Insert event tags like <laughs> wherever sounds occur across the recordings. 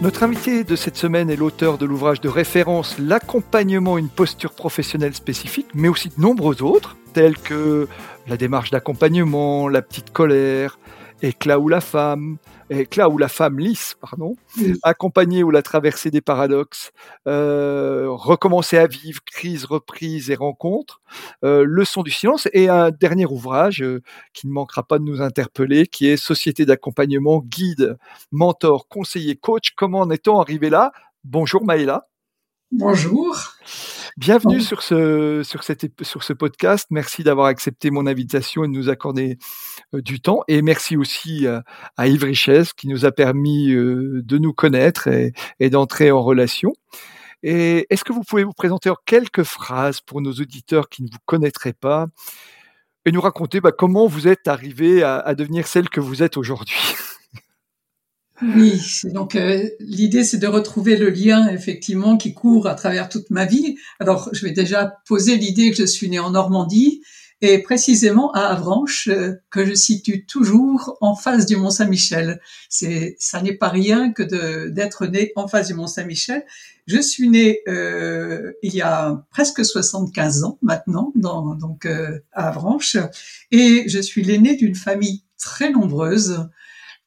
Notre invité de cette semaine est l'auteur de l'ouvrage de référence L'accompagnement, une posture professionnelle spécifique, mais aussi de nombreux autres, tels que la démarche d'accompagnement, la petite colère, éclat ou la femme, éclat ou la femme lisse, pardon, accompagner ou la traversée des paradoxes, euh, recommencer à vivre, crise, reprise et rencontre, euh, leçon du silence. Et un dernier ouvrage euh, qui ne manquera pas de nous interpeller, qui est Société d'accompagnement, guide, mentor, conseiller, coach. Comment en est-on arrivé là? Bonjour Maëla. Bonjour. Bienvenue sur ce, sur, cette, sur ce podcast. Merci d'avoir accepté mon invitation et de nous accorder euh, du temps. Et merci aussi euh, à Yves Richesse qui nous a permis euh, de nous connaître et, et d'entrer en relation. Et est-ce que vous pouvez vous présenter en quelques phrases pour nos auditeurs qui ne vous connaîtraient pas et nous raconter bah, comment vous êtes arrivé à, à devenir celle que vous êtes aujourd'hui? Oui, donc euh, l'idée c'est de retrouver le lien effectivement qui court à travers toute ma vie. Alors je vais déjà poser l'idée que je suis née en Normandie et précisément à Avranches euh, que je situe toujours en face du Mont Saint-Michel. C'est ça n'est pas rien que d'être née en face du Mont Saint-Michel. Je suis née euh, il y a presque 75 ans maintenant, dans, donc à Avranches, et je suis l'aînée d'une famille très nombreuse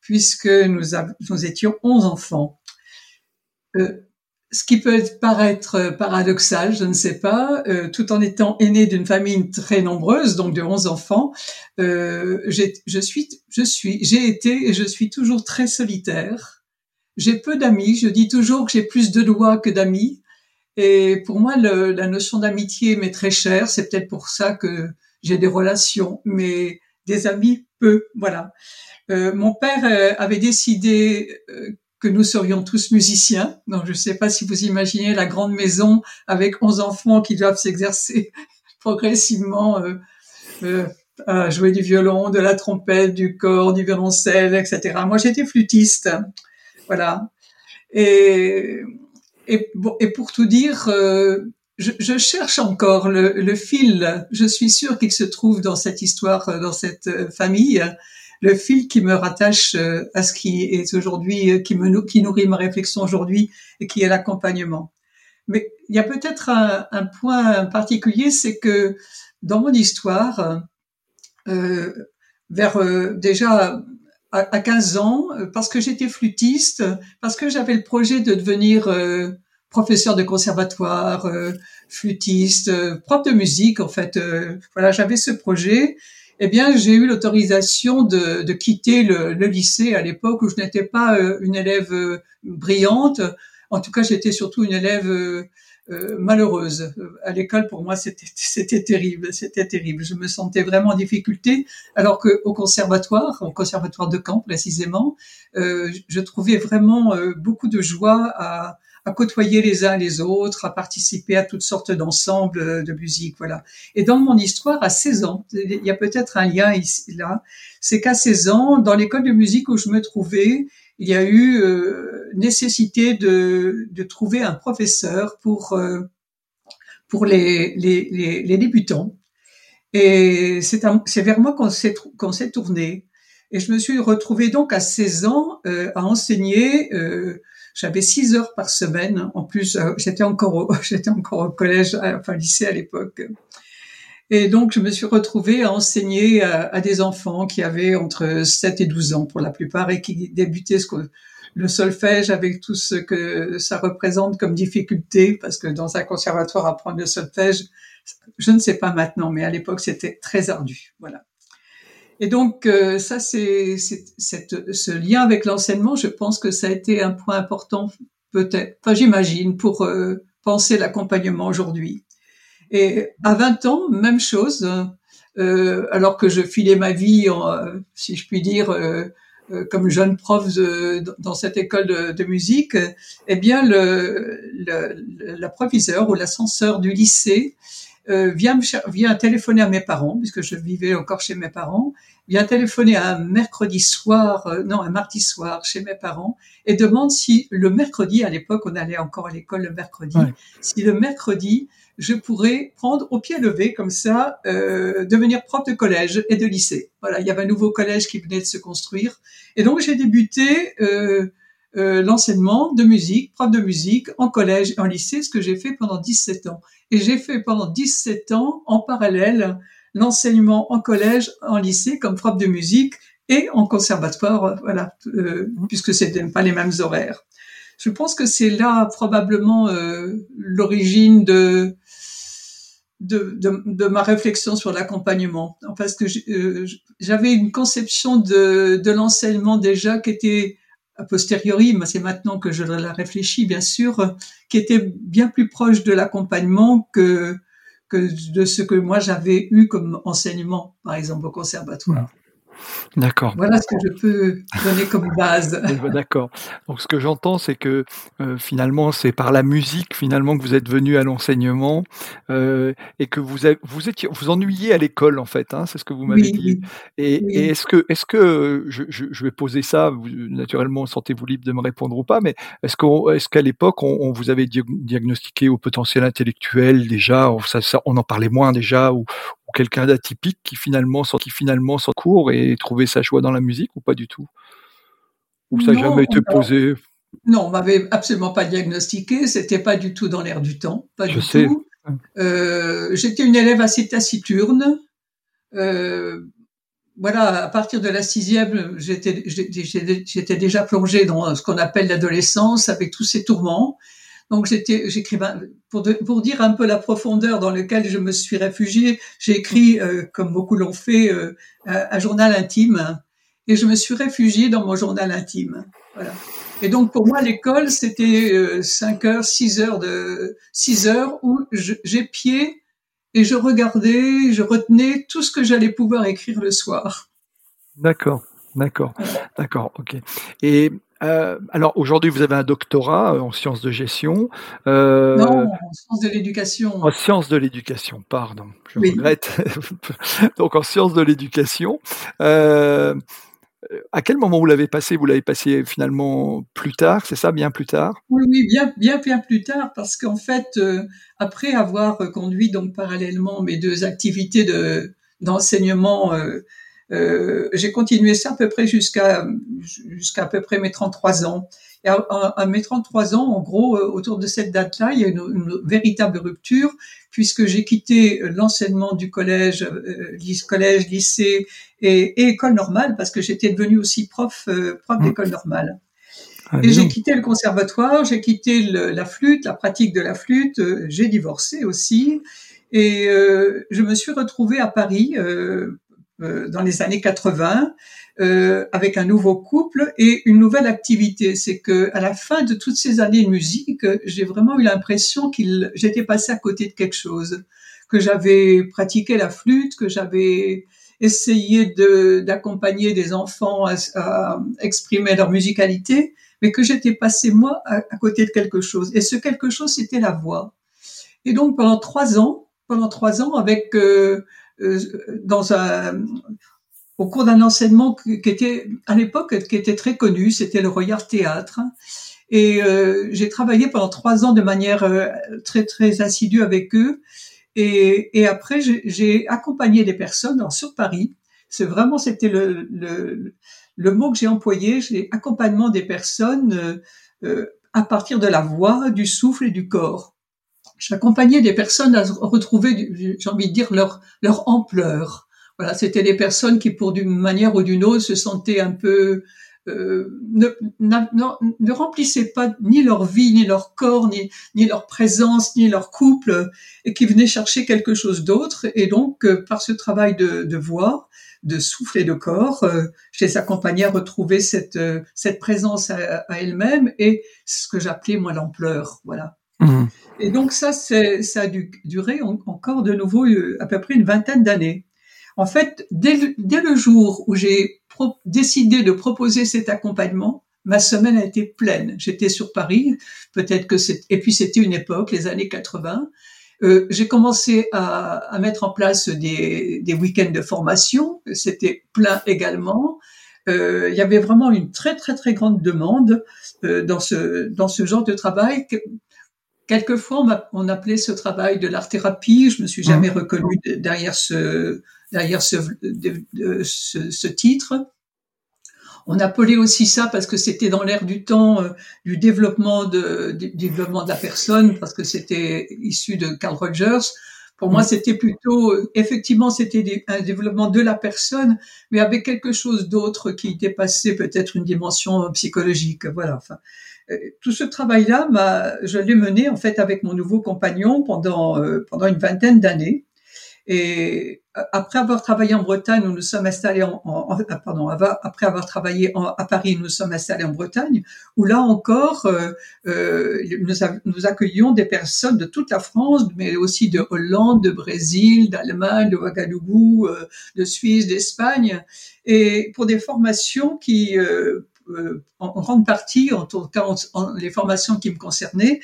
puisque nous, étions 11 enfants. Euh, ce qui peut paraître paradoxal, je ne sais pas, euh, tout en étant aîné d'une famille très nombreuse, donc de 11 enfants, euh, je suis, je suis, j'ai été et je suis toujours très solitaire. J'ai peu d'amis. Je dis toujours que j'ai plus de doigts que d'amis. Et pour moi, le, la notion d'amitié m'est très chère. C'est peut-être pour ça que j'ai des relations, mais des amis peu. Voilà. Euh, mon père euh, avait décidé euh, que nous serions tous musiciens. Donc, je ne sais pas si vous imaginez la grande maison avec 11 enfants qui doivent s'exercer <laughs> progressivement à jouer du violon, de la trompette, du corps, du violoncelle, etc. Moi, j'étais flûtiste. Voilà. Et, et, et pour tout dire, je, cherche encore le, le, fil. Je suis sûre qu'il se trouve dans cette histoire, dans cette famille le fil qui me rattache euh, à ce qui est aujourd'hui, euh, qui me qui nourrit ma réflexion aujourd'hui et qui est l'accompagnement. Mais il y a peut-être un, un, point particulier, c'est que dans mon histoire, euh, vers euh, déjà à, 15 ans, parce que j'étais flûtiste, parce que j'avais le projet de devenir professeur de conservatoire, flûtiste, prof de musique, en fait, voilà, j'avais ce projet eh bien, j'ai eu l'autorisation de, de, quitter le, le, lycée à l'époque où je n'étais pas euh, une élève euh, brillante. En tout cas, j'étais surtout une élève euh, malheureuse. À l'école, pour moi, <laughs> c'était terrible, c'était terrible. Je me sentais vraiment en difficulté, alors que au conservatoire, au conservatoire de Caen précisément, je trouvais vraiment beaucoup de joie à, à côtoyer les uns les autres, à participer à toutes sortes d'ensembles de musique, voilà. Et dans mon histoire, à 16 ans, il y a peut-être un lien ici, là, c'est qu'à 16 ans, dans l'école de musique où je me trouvais, il y a eu euh, nécessité de, de, trouver un professeur pour euh, pour les, les, les, les, débutants. Et c'est vers moi qu'on s'est qu'on tourné. Et je me suis retrouvée donc à 16 ans euh, à enseigner euh, j'avais six heures par semaine. En plus, euh, j'étais encore au, <laughs> j'étais encore au collège, enfin lycée à l'époque. Et donc, je me suis retrouvée à enseigner à, des enfants qui avaient entre 7 et 12 ans pour la plupart et qui débutaient ce que, le solfège avec tout ce que ça représente comme difficulté, parce que dans un conservatoire, apprendre le solfège, je ne sais pas maintenant, mais à l'époque, c'était très ardu. Voilà. Et donc euh, ça, c'est ce lien avec l'enseignement. Je pense que ça a été un point important, peut-être, enfin j'imagine, pour euh, penser l'accompagnement aujourd'hui. Et à 20 ans, même chose. Euh, alors que je filais ma vie, en, si je puis dire, euh, comme jeune prof dans cette école de, musique, eh bien le, le, la proviseur ou l'ascenseur du lycée euh, vient, me, vient téléphoner à mes parents, puisque je vivais encore chez mes parents, vient téléphoner un mercredi soir, euh, non, un mardi soir chez mes parents, et demande si le mercredi, à l'époque on allait encore à l'école le mercredi, si le mercredi, je pourrais prendre au pied levé comme ça, euh, devenir prof de collège et de lycée. Voilà, il y avait un nouveau collège qui venait de se construire. Et donc j'ai débuté euh, euh, l'enseignement de musique, prof de musique en collège et en lycée, ce que j'ai fait pendant 17 ans. Et j'ai fait pendant 17 ans en parallèle l'enseignement en collège, en lycée comme prof de musique et en conservatoire, voilà, euh, puisque c'était pas les mêmes horaires. Je pense que c'est là probablement euh, l'origine de, de, de, de, ma réflexion sur l'accompagnement, parce que euh, j'avais une conception de, de l'enseignement déjà qui était a posteriori, mais c'est maintenant que je la réfléchis, bien sûr, qui était bien plus proche de l'accompagnement que, que de ce que moi j'avais eu comme enseignement, par exemple, au conservatoire. D'accord. Voilà ce que je peux donner comme base. <laughs> Eh ben, d'accord. Donc ce que j'entends, c'est que euh, finalement, c'est par la musique finalement que vous êtes venu à l'enseignement euh, et que vous vous étiez vous ennuyez à l'école en fait. Hein, c'est ce que vous m'avez dit. Et, est-ce que est-ce que je, je, vais poser ça vous, naturellement, sentez-vous libre de me répondre ou pas, mais est-ce qu'à l'époque on, vous avait diagnostiqué au potentiel intellectuel déjà, ça, ça, on en parlait moins déjà ou, quelqu'un d'atypique qui finalement qui finalement s'en court et trouver sa joie dans la musique ou pas du tout? Ou ça n'a jamais été posé? Non, on m'avait absolument pas diagnostiqué, c'était pas du tout dans l'air du temps, pas Je du sais. tout. Euh, j'étais une élève assez taciturne. Euh, voilà, à partir de la sixième, j'étais j'étais déjà plongée dans ce qu'on appelle l'adolescence avec tous ces tourments. Donc j'étais, j'écrivais pour, pour dire un peu la profondeur dans laquelle je me suis réfugiée. J'ai écrit, euh, comme beaucoup l'ont fait, euh, un journal intime, et je me suis réfugiée dans mon journal intime. Voilà. Et donc pour moi l'école c'était euh, 5 heures, 6 heures de 6 heures où j'épiais et je regardais, je retenais tout ce que j'allais pouvoir écrire le soir. D'accord, d'accord, d'accord, ok. Et euh, alors aujourd'hui, vous avez un doctorat euh, en sciences de gestion. Euh, non, en sciences de l'éducation. En sciences de l'éducation, pardon. Je regrette. <laughs> Donc en sciences de l'éducation. Euh, à quel moment vous l'avez passé? Vous l'avez passé finalement plus tard, c'est ça, bien plus tard? Oui, oui, bien, bien, bien plus tard, parce qu'en fait, après avoir conduit donc parallèlement mes deux activités de d'enseignement euh, j'ai continué ça à peu près jusqu'à jusqu'à à peu près mes 33 ans. Et à, mes 33 ans, en gros, euh, autour de cette date-là, il y a une, une véritable rupture puisque j'ai quitté l'enseignement du collège, euh, collège, lycée et, et, école normale parce que j'étais devenue aussi prof, euh, prof mmh. d'école normale. Ah, et j'ai quitté le conservatoire, j'ai quitté la flûte, la pratique de la flûte, j'ai divorcé aussi. Et euh, je me suis retrouvée à Paris euh, euh, dans les années 80 euh, avec un nouveau couple et une nouvelle activité. C'est que à la fin de toutes ces années de musique, j'ai vraiment eu l'impression qu'il j'étais passé à côté de quelque chose, que j'avais pratiqué la flûte, que j'avais essayé de d'accompagner des enfants à, à, exprimer leur musicalité, mais que j'étais passé moi à, à, côté de quelque chose. Et ce quelque chose, c'était la voix. Et donc pendant trois ans, pendant trois ans, avec euh, dans un au cours d'un enseignement qui était à l'époque qui était très connu, c'était le Royal Théâtre. Et euh, j'ai travaillé pendant trois ans de manière euh, très très assidue avec eux. Et, et après, j'ai accompagné des personnes alors, sur Paris. C'est vraiment c'était le, le, le, mot que j'ai employé. J'ai accompagnement des personnes euh, à partir de la voix, du souffle et du corps j'accompagnais des personnes à retrouver, j'ai envie de dire, leur, leur ampleur. Voilà, c'était des personnes qui, pour d'une manière ou d'une autre, se sentaient un peu euh, ne, ne, remplissaient pas ni leur vie, ni leur corps, ni, ni leur présence, ni leur couple, et qui venaient chercher quelque chose d'autre. Et donc, euh, par ce travail de, de voix, de souffle et de corps, euh, je les accompagnais à retrouver cette, euh, cette présence à, à elles-mêmes et ce que j'appelais moi l'ampleur. Voilà. Mmh. Et donc ça, ça a dû durer encore de nouveau euh, à peu près une vingtaine d'années. En fait, dès le, jour où j'ai décidé de proposer cet accompagnement, ma semaine a été pleine. J'étais sur Paris, peut-être que c'est et puis c'était une époque, les années 80. Euh, j'ai commencé à, mettre en place des, des week-ends de formation. C'était plein également. Euh, il y avait vraiment une très très très grande demande euh, dans ce dans ce genre de travail. Quelquefois, on, appelait ce travail de l'art thérapie. Je me suis jamais mmh. reconnue derrière ce derrière ce, ce, ce titre. On appelait aussi ça parce que c'était dans l'air du temps euh, du développement de, du développement de la personne, parce que c'était issu de Carl Rogers. Pour moi, mm. c'était plutôt, effectivement, c'était un développement de la personne, mais avec quelque chose d'autre qui dépassait peut-être une dimension psychologique. Voilà. Enfin, tout ce travail-là, je l'ai mené en fait avec mon nouveau compagnon pendant euh, pendant une vingtaine d'années. Et après avoir travaillé en Bretagne, nous nous sommes installés en, ah, pardon, après avoir travaillé à Paris, nous nous sommes installés en Bretagne, où là encore, euh, euh nous, nous, accueillions des personnes de toute la France, mais aussi de Hollande, de Brésil, d'Allemagne, de Ouagadougou, euh, de Suisse, d'Espagne, et pour des formations qui, euh, euh, en, grande partie, en tout cas en, les formations qui me concernaient,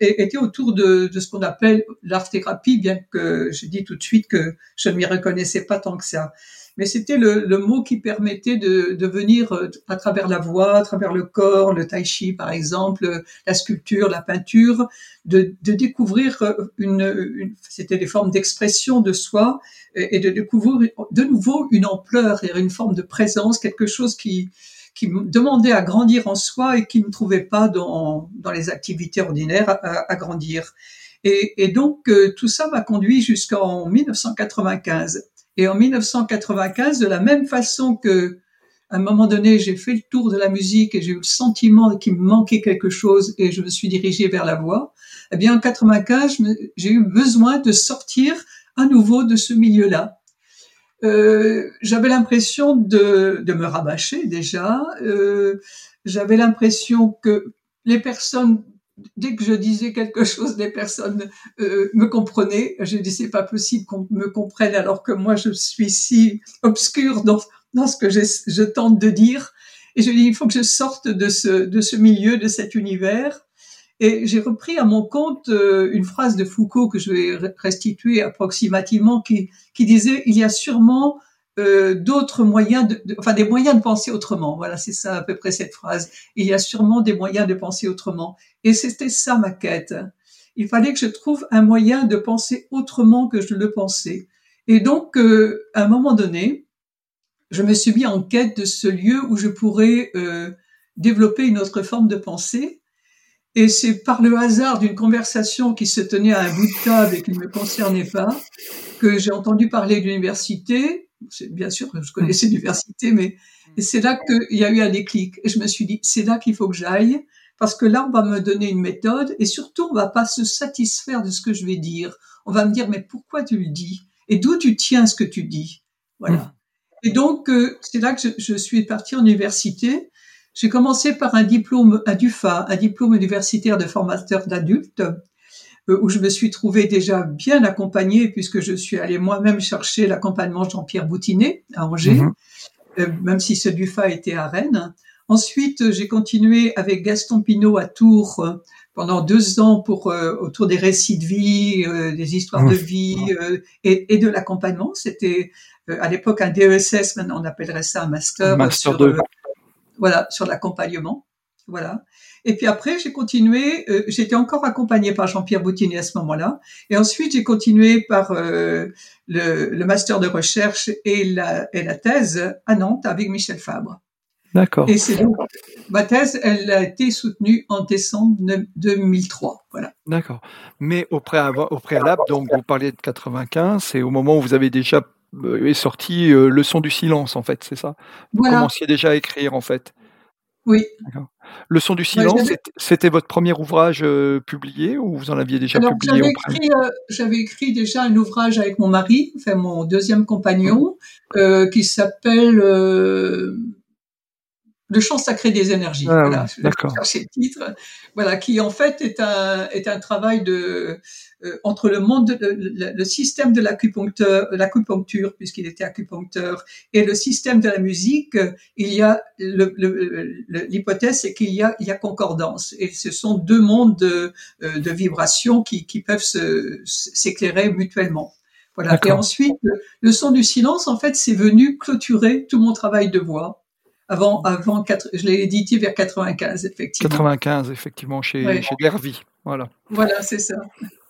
étaient autour de, de ce qu'on appelle l'art-thérapie, bien que je dis tout de suite que je ne m'y reconnaissais pas tant que ça. Mais c'était le, le, mot qui permettait de, de, venir euh, à travers la voix, à travers le corps, le tai chi par exemple, la sculpture, la peinture, de, de découvrir euh, une, une c'était des formes d'expression de soi et, de découvrir de nouveau une ampleur et une forme de présence, quelque chose qui qui demandait à grandir en soi et qui ne trouvait pas dans, dans les activités ordinaires à, à grandir. Et, et, donc euh, tout ça m'a conduit jusqu'en 1995. Et en 1995, de la même façon que à un moment donné, j'ai fait le tour de la musique et j'ai eu le sentiment qu'il me manquait quelque chose et je me suis dirigée vers la voix. Eh bien, en 95, j'ai eu besoin de sortir à nouveau de ce milieu-là. Euh, j'avais l'impression de, de, me rabâcher déjà. Euh, j'avais l'impression que les personnes, dès que je disais quelque chose, les personnes euh, me comprenaient. Je dis c'est pas possible qu'on me comprenne alors que moi je suis si obscure dans, dans ce que je, je tente de dire. Et je dis il faut que je sorte de ce, de ce milieu, de cet univers. Et j'ai repris à mon compte euh, une phrase de Foucault que je vais restituer approximativement qui, qui disait il y a sûrement euh, d'autres moyens, de, enfin des moyens de penser autrement. Voilà, c'est ça à peu près cette phrase. Il y a sûrement des moyens de penser autrement. Et c'était ça ma quête. Il fallait que je trouve un moyen de penser autrement que je le pensais. Et donc, euh, à un moment donné, je me suis mis en quête de ce lieu où je pourrais euh, développer une autre forme de pensée et c'est par le hasard d'une conversation qui se tenait à un bout de table et qui ne me concernait pas que j'ai entendu parler d'université. Bien sûr, je connaissais l'université, mais c'est là qu'il y a eu un déclic. Et je me suis dit, c'est là qu'il faut que j'aille, parce que là, on va me donner une méthode, et surtout, on va pas se satisfaire de ce que je vais dire. On va me dire, mais pourquoi tu le dis? Et d'où tu tiens ce que tu dis? Voilà. Mmh. Et donc, euh, c'est là que je, je suis partie en université. J'ai commencé par un diplôme à DUFA, un diplôme universitaire de formateur d'adultes, euh, où je me suis trouvée déjà bien accompagnée puisque je suis allée moi-même chercher l'accompagnement Jean-Pierre Boutinet à Angers, mhm. euh, même si ce DUFA était à Rennes. Ensuite, j'ai continué avec Gaston Pinault à Tours euh, pendant deux ans pour autour des récits de vie, des histoires de vie et, de l'accompagnement. C'était à l'époque un DESS, maintenant on appellerait ça un master, master sur, voilà, sur l'accompagnement. Voilà. Et puis après, j'ai continué, euh, j'étais encore accompagnée par Jean-Pierre Boutini à ce moment-là. Et ensuite, j'ai continué par euh, le, le, master de recherche et la, et la thèse à Nantes avec Michel Fabre. D'accord. Et c'est donc, ma thèse, elle a été soutenue en décembre 2003. Voilà. D'accord. Mais au, préalable, au préalable, donc, vous parliez de 95, c'est au moment où vous avez déjà est sorti euh, Le son du silence, en fait, c'est ça? Vous commenciez déjà à écrire, en fait. Oui. Le son du silence, c'était votre premier ouvrage euh, publié ou vous en aviez déjà publié J'avais écrit, écrit, déjà un ouvrage avec mon mari, enfin mon deuxième compagnon, qui s'appelle le chant sacré des énergies. Ah voilà, d'accord. le titre. Voilà, qui en fait est un est un travail de euh, entre le monde, de, le, le, système de l'acupuncteur, l'acupuncture puisqu'il était acupuncteur, et le système de la musique, il y a l'hypothèse c'est qu'il y a il y a concordance et ce sont deux mondes de, euh, de vibrations qui qui peuvent s'éclairer mutuellement. Voilà. Et ensuite, le son du silence, en fait, c'est venu clôturer tout mon travail de voix avant, avant, je l'ai édité vers 95, effectivement. 95, effectivement, chez, chez Dervy. Voilà. Voilà, c'est ça.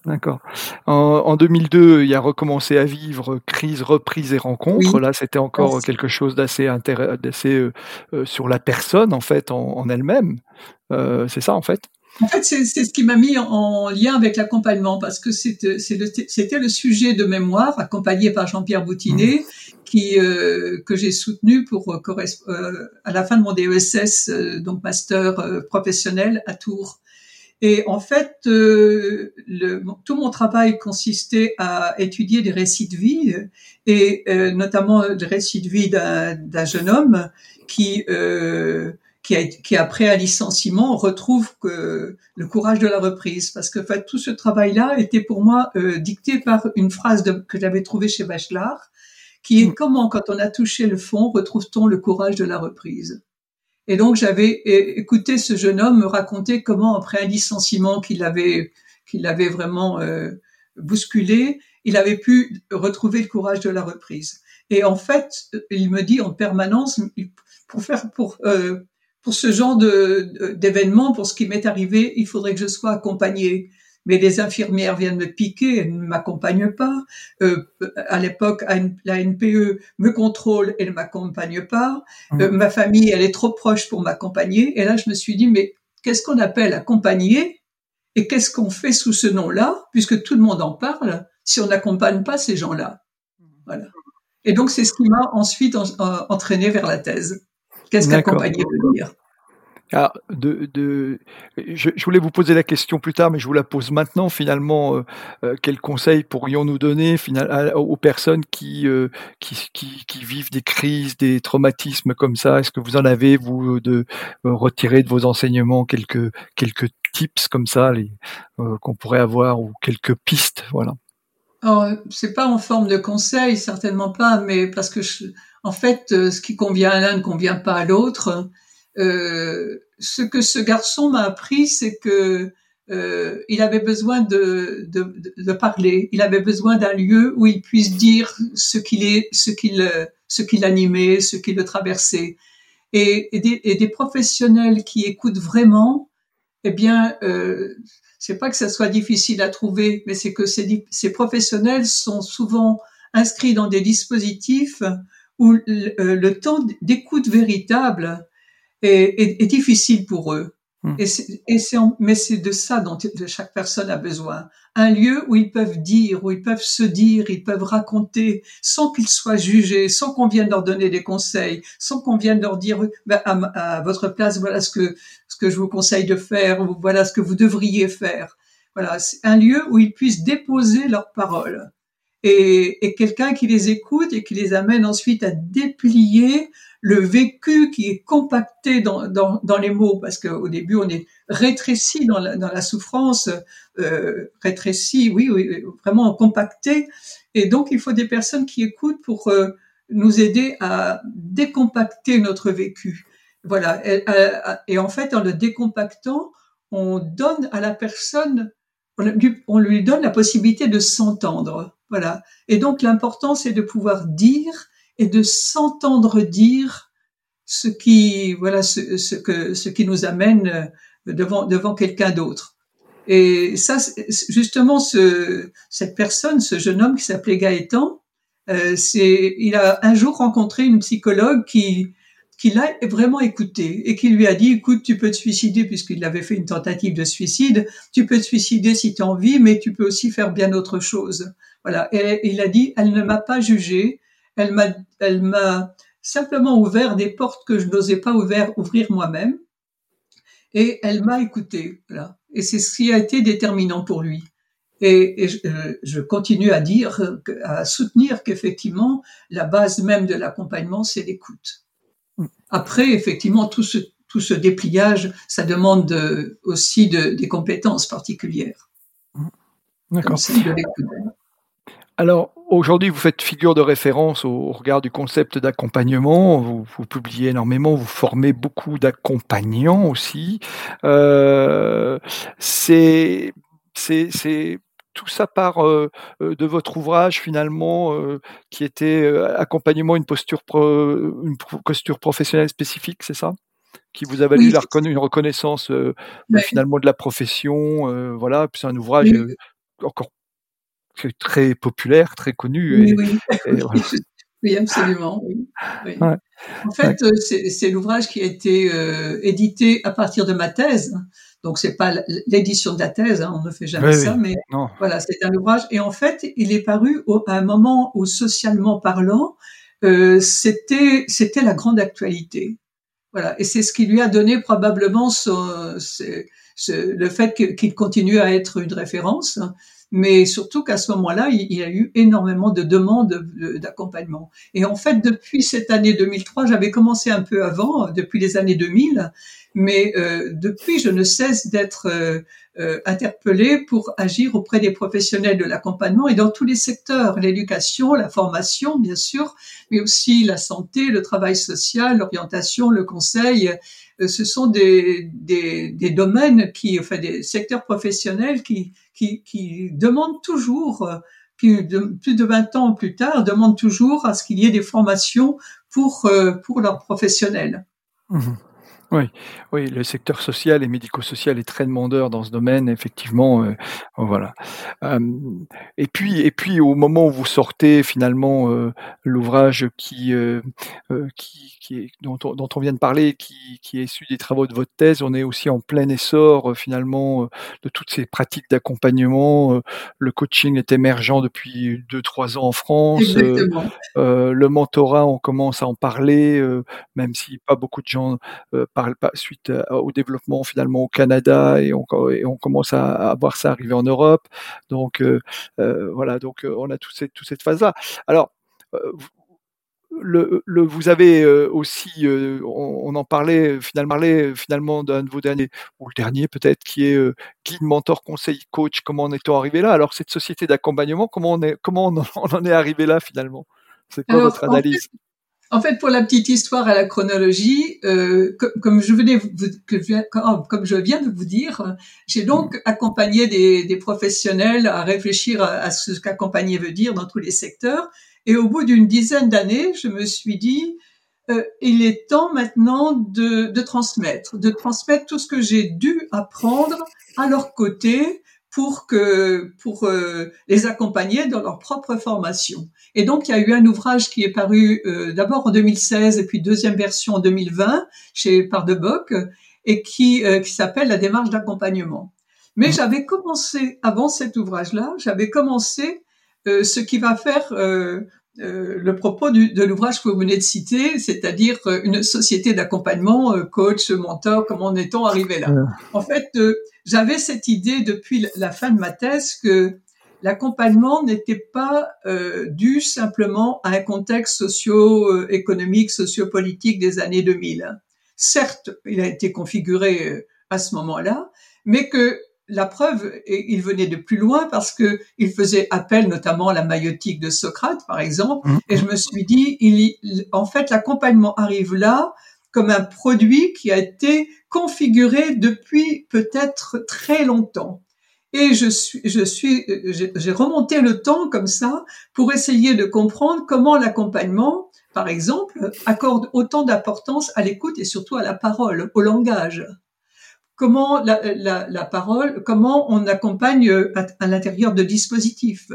D'accord. En, 2002, il y a recommencé à vivre crise, reprise et rencontre. Là, c'était encore quelque chose d'assez d'assez euh, euh, sur la personne en fait, en, elle-même. Euh, c'est ça, en fait? En fait, c'est ce qui m'a mis en lien avec l'accompagnement parce que c'était le, le, sujet de mémoire accompagné par Jean-Pierre Boutinet mmh. qui euh, que j'ai soutenu pour euh, euh, à la fin de mon DESS donc master professionnel à Tours. Et en fait, le, tout mon travail consistait à étudier des récits de vie et notamment le récit de vie d'un jeune homme qui qui, après un licenciement retrouve que le courage de la reprise, parce que fait, tout ce travail-là était pour moi euh, dicté par une phrase que j'avais trouvée chez Bachelard, qui est mm. comment, quand on a touché le fond, retrouve-t-on le courage de la reprise? Et donc j'avais écouté ce jeune homme me raconter comment, après un licenciement qu'il avait, qu'il avait vraiment euh, bousculé, il avait pu retrouver le courage de la reprise. Et en fait, il me dit en permanence, pour faire, pour euh, pour ce genre de, d'événement, pour ce qui m'est arrivé, il faudrait que je sois accompagnée. Mais les infirmières viennent me piquer, elles ne m'accompagnent pas. Euh, à l'époque, la NPE me contrôle et ne m'accompagne pas. Mmh. Euh, ma famille, elle est trop proche pour m'accompagner. Et là, je me suis dit, mais qu'est-ce qu'on appelle accompagner? Et qu'est-ce qu'on fait sous ce nom-là, puisque tout le monde en parle, si on n'accompagne pas ces gens-là Voilà. Et donc, c'est ce qui m'a ensuite entraîné vers la thèse. Qu'est-ce qu'accompagner veut dire? Alors, de, de, je, je, voulais vous poser la question plus tard, mais je vous la pose maintenant. Finalement, euh, euh quels conseils pourrions-nous donner final, aux personnes qui, euh, qui, qui, qui, vivent des crises, des traumatismes comme ça? Est-ce que vous en avez, vous, de retirer de vos enseignements quelques, quelques tips comme ça qu'on pourrait avoir ou quelques pistes? Voilà. C'est pas en forme de conseil, certainement pas, mais parce que je, en fait, euh, ce qui convient à l'un ne convient pas à l'autre. Euh, ce que ce garçon m'a appris, c'est que euh, il avait besoin de, de, de, parler. Il avait besoin d'un lieu où il puisse dire ce qu'il est, ce qu'il, ce qu'il animait, ce qui le traversait. Et, et, des, et, des, professionnels qui écoutent vraiment, eh bien, euh, c'est pas que ça soit difficile à trouver, mais c'est que ces, professionnels sont souvent inscrits dans des dispositifs où euh, le, temps d'écoute véritable est, difficile pour eux. Hmm. Et c'est, mais c'est de ça dont chaque personne a besoin. Un lieu où ils peuvent dire, où ils peuvent se dire, ils peuvent raconter sans qu'ils soient jugés, sans qu'on vienne leur donner des conseils, sans qu'on vienne leur dire ben, à, votre place, voilà ce que, ce que je vous conseille de faire, ou voilà ce que vous devriez faire. Voilà, c'est un lieu où ils puissent déposer leurs paroles et, et quelqu'un qui les écoute et qui les amène ensuite à déplier le vécu qui est compacté dans, dans, dans les mots, parce qu'au début on est rétréci dans la, dans la souffrance, euh, rétréci, oui, oui, vraiment compacté, et donc il faut des personnes qui écoutent pour euh, nous aider à décompacter notre vécu. Voilà, et, et, en fait en le décompactant, on donne à la personne, on lui donne la possibilité de s'entendre. Voilà. Et donc l'important, c'est de pouvoir dire et de s'entendre dire ce qui, voilà, ce, que, ce qui nous amène euh, devant, devant quelqu'un d'autre. Et ça, justement, ce, cette personne, ce jeune homme qui s'appelait Gaëtan, euh, c'est, il a un jour rencontré une psychologue qui, qui l'a vraiment écouté et qui lui a dit, écoute, tu peux te suicider puisqu'il avait fait une tentative de suicide, tu peux te suicider si tu as envie, mais tu peux aussi faire bien autre chose. Voilà. Et, il a dit, elle ne m'a pas jugé, elle m'a, elle m'a simplement ouvert des portes que je n'osais pas ouvrir, moi-même. Et elle m'a écouté. Voilà. Et c'est ce qui a été déterminant pour lui. Et, je, je, continue à dire, à soutenir qu'effectivement, la base même de l'accompagnement, c'est l'écoute. Après, effectivement, tout ce, tout ce dépliage, ça demande aussi de, des compétences particulières. D'accord. Alors, aujourd'hui, vous faites figure de référence au, regard du concept d'accompagnement. Vous, vous, publiez énormément, vous formez beaucoup d'accompagnants aussi. Euh, c'est, c'est, tout ça part euh, de votre ouvrage finalement, qui était accompagnement une posture, une posture professionnelle spécifique, c'est ça? Qui vous a valu la une reconnaissance finalement de la profession, voilà. Puis c'est un ouvrage encore très populaire, très connu. <laughs> Oui, absolument. En fait, c'est l'ouvrage qui a été euh, édité à partir de ma thèse. Donc c'est pas l'édition de la thèse, hein, on ne fait jamais ça, mais voilà, c'est un ouvrage. Et en fait, il est paru à un moment où socialement parlant, euh, c'était c'était la grande actualité. Voilà, et c'est ce qui lui a donné probablement son, le fait qu'il continue à être une référence mais surtout qu'à ce moment-là, il, y a eu énormément de demandes d'accompagnement. Et en fait, depuis cette année 2003, j'avais commencé un peu avant, depuis les années 2000, mais euh, depuis, je ne cesse d'être euh, euh, interpellée pour agir auprès des professionnels de l'accompagnement et dans tous les secteurs, l'éducation, la formation, bien sûr, mais aussi la santé, le travail social, l'orientation, le conseil. Euh, ce sont des, des, domaines qui, enfin, des secteurs professionnels qui, qui, qui demandent toujours, euh, qui de, plus de 20 ans plus tard, demandent toujours à ce qu'il y ait des formations pour, pour leurs professionnels. Mmh oui, oui, le secteur social et médico-social est très demandeur dans ce domaine, effectivement. Euh, voilà. et puis, et puis, au moment où vous sortez finalement euh, l'ouvrage qui, euh, qui, qui est, dont, dont, on vient de parler, qui, qui est issu des travaux de votre thèse, on est aussi en plein essor finalement de toutes ces pratiques d'accompagnement. le coaching est émergent depuis deux, trois ans en France. le mentorat, on commence à en parler, même si pas beaucoup de gens suite au développement finalement au Canada et on, et on commence à, voir ça arriver en Europe. Donc euh, euh, voilà, donc euh, on a toute cette, toute cette phase-là. Alors le, le, vous avez aussi, on, en parlait finalement, finalement d'un de vos derniers, ou le dernier peut-être, qui est guide, mentor, conseil, coach. Comment en est-on arrivé là? Alors cette société d'accompagnement, comment on est, comment on en, est arrivé là finalement? C'est quoi votre analyse en fait, pour la petite histoire à la chronologie, euh, comme, je venais oh, comme je viens de vous dire, j'ai donc accompagné des, des, professionnels à réfléchir à, ce qu'accompagner veut dire dans tous les secteurs. Et au bout d'une dizaine d'années, je me suis dit, euh, il est temps maintenant de, de transmettre, de transmettre tout ce que j'ai dû apprendre à leur côté pour que pour euh, les accompagner dans leur propre formation. Et donc il y a eu un ouvrage qui est paru euh, d'abord en 2016 et puis deuxième version en 2020 chez Pardeboc et qui euh, qui s'appelle la démarche d'accompagnement. Mais mmh. j'avais commencé avant cet ouvrage-là, j'avais commencé ce qui va faire le propos du, de l'ouvrage que vous venez de citer, c'est-à-dire une société d'accompagnement, coach, mentor, comment en est-on arrivé là? En fait, j'avais cette idée depuis la fin de ma thèse que l'accompagnement n'était pas euh, dû simplement à un contexte socio-économique, socio-politique des années 2000. Certes, il a été configuré euh, à ce moment-là, mais que la preuve, il venait de plus loin parce que il faisait appel notamment à la maïotique de Socrate, par exemple, mmh. et je me suis dit, il, en fait, l'accompagnement arrive là comme un produit qui a été configuré depuis peut-être très longtemps. Et je suis, je suis, j'ai remonté le temps comme ça pour essayer de comprendre comment l'accompagnement, par exemple, accorde autant d'importance à l'écoute et surtout à la parole, au langage. Comment la, la, la parole, comment on accompagne à l'intérieur de dispositifs.